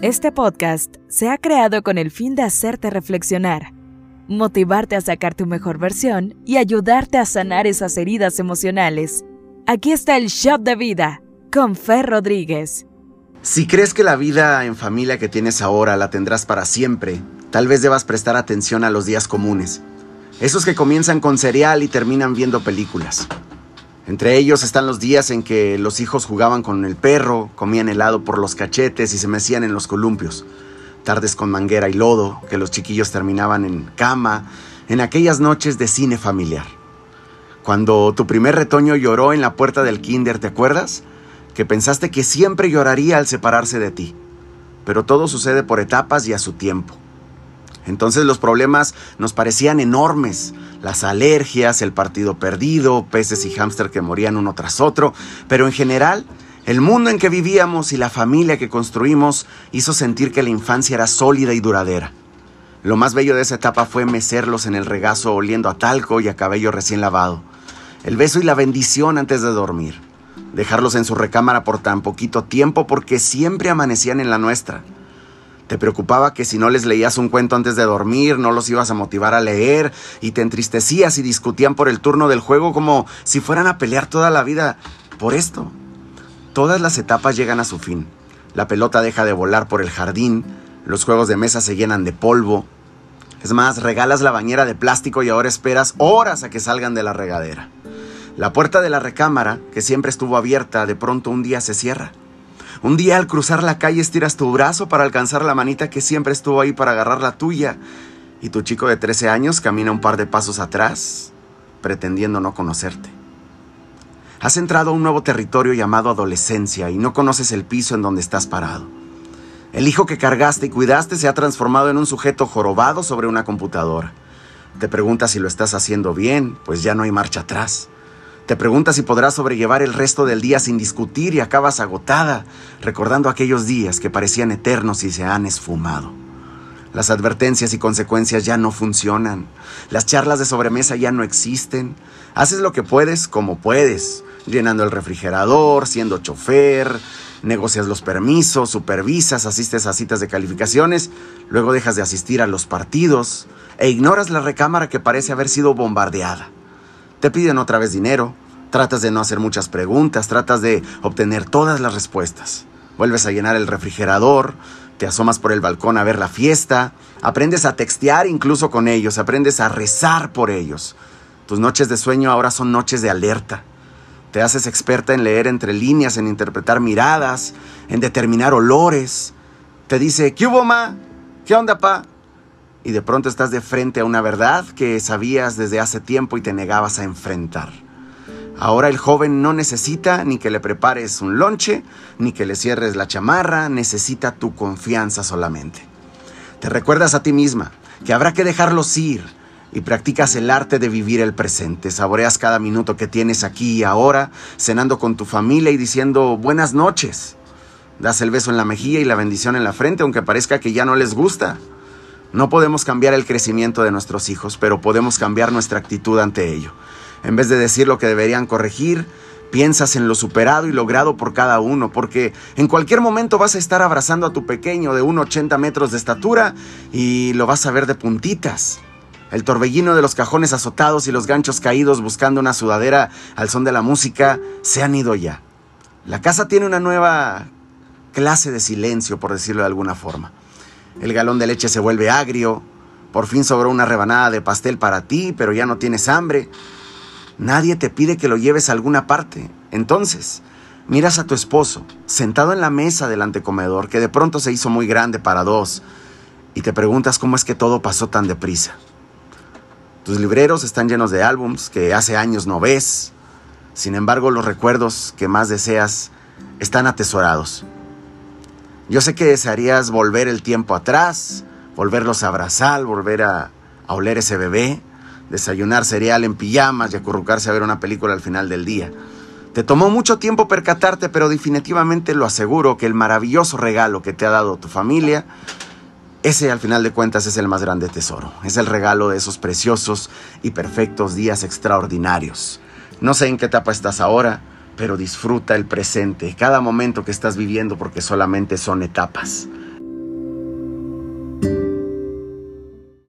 Este podcast se ha creado con el fin de hacerte reflexionar, motivarte a sacar tu mejor versión y ayudarte a sanar esas heridas emocionales. Aquí está el Shop de Vida con Fer Rodríguez. Si crees que la vida en familia que tienes ahora la tendrás para siempre, tal vez debas prestar atención a los días comunes. Esos que comienzan con cereal y terminan viendo películas. Entre ellos están los días en que los hijos jugaban con el perro, comían helado por los cachetes y se mecían en los columpios. Tardes con manguera y lodo, que los chiquillos terminaban en cama, en aquellas noches de cine familiar. Cuando tu primer retoño lloró en la puerta del kinder, ¿te acuerdas? Que pensaste que siempre lloraría al separarse de ti. Pero todo sucede por etapas y a su tiempo. Entonces los problemas nos parecían enormes. Las alergias, el partido perdido, peces y hámster que morían uno tras otro. Pero en general, el mundo en que vivíamos y la familia que construimos hizo sentir que la infancia era sólida y duradera. Lo más bello de esa etapa fue mecerlos en el regazo oliendo a talco y a cabello recién lavado. El beso y la bendición antes de dormir. Dejarlos en su recámara por tan poquito tiempo porque siempre amanecían en la nuestra. Te preocupaba que si no les leías un cuento antes de dormir, no los ibas a motivar a leer y te entristecías y discutían por el turno del juego como si fueran a pelear toda la vida por esto. Todas las etapas llegan a su fin. La pelota deja de volar por el jardín, los juegos de mesa se llenan de polvo. Es más, regalas la bañera de plástico y ahora esperas horas a que salgan de la regadera. La puerta de la recámara, que siempre estuvo abierta, de pronto un día se cierra. Un día al cruzar la calle estiras tu brazo para alcanzar la manita que siempre estuvo ahí para agarrar la tuya. Y tu chico de 13 años camina un par de pasos atrás, pretendiendo no conocerte. Has entrado a un nuevo territorio llamado adolescencia y no conoces el piso en donde estás parado. El hijo que cargaste y cuidaste se ha transformado en un sujeto jorobado sobre una computadora. Te preguntas si lo estás haciendo bien, pues ya no hay marcha atrás. Te preguntas si podrás sobrellevar el resto del día sin discutir y acabas agotada, recordando aquellos días que parecían eternos y se han esfumado. Las advertencias y consecuencias ya no funcionan. Las charlas de sobremesa ya no existen. Haces lo que puedes como puedes, llenando el refrigerador, siendo chofer, negocias los permisos, supervisas, asistes a citas de calificaciones, luego dejas de asistir a los partidos e ignoras la recámara que parece haber sido bombardeada. Te piden otra vez dinero, tratas de no hacer muchas preguntas, tratas de obtener todas las respuestas. Vuelves a llenar el refrigerador, te asomas por el balcón a ver la fiesta, aprendes a textear incluso con ellos, aprendes a rezar por ellos. Tus noches de sueño ahora son noches de alerta. Te haces experta en leer entre líneas, en interpretar miradas, en determinar olores. Te dice, ¿qué hubo, ma? ¿Qué onda, pa? Y de pronto estás de frente a una verdad que sabías desde hace tiempo y te negabas a enfrentar. Ahora el joven no necesita ni que le prepares un lonche, ni que le cierres la chamarra, necesita tu confianza solamente. Te recuerdas a ti misma que habrá que dejarlos ir y practicas el arte de vivir el presente. Saboreas cada minuto que tienes aquí y ahora, cenando con tu familia y diciendo buenas noches. Das el beso en la mejilla y la bendición en la frente, aunque parezca que ya no les gusta. No podemos cambiar el crecimiento de nuestros hijos, pero podemos cambiar nuestra actitud ante ello. En vez de decir lo que deberían corregir, piensas en lo superado y logrado por cada uno, porque en cualquier momento vas a estar abrazando a tu pequeño de 1,80 metros de estatura y lo vas a ver de puntitas. El torbellino de los cajones azotados y los ganchos caídos buscando una sudadera al son de la música se han ido ya. La casa tiene una nueva clase de silencio, por decirlo de alguna forma. El galón de leche se vuelve agrio. Por fin sobró una rebanada de pastel para ti, pero ya no tienes hambre. Nadie te pide que lo lleves a alguna parte. Entonces, miras a tu esposo, sentado en la mesa del antecomedor, que de pronto se hizo muy grande para dos, y te preguntas cómo es que todo pasó tan deprisa. Tus libreros están llenos de álbums que hace años no ves. Sin embargo, los recuerdos que más deseas están atesorados. Yo sé que desearías volver el tiempo atrás, volverlos a abrazar, volver a, oler ese bebé, desayunar cereal en pijamas y acurrucarse a ver una película al final del día. Te tomó mucho tiempo percatarte, pero definitivamente lo aseguro que el maravilloso regalo que te ha dado tu familia, ese al final de cuentas es el más grande tesoro. Es el regalo de esos preciosos y perfectos días extraordinarios. No sé en qué etapa estás ahora, pero disfruta el presente, cada momento que estás viviendo porque solamente son etapas.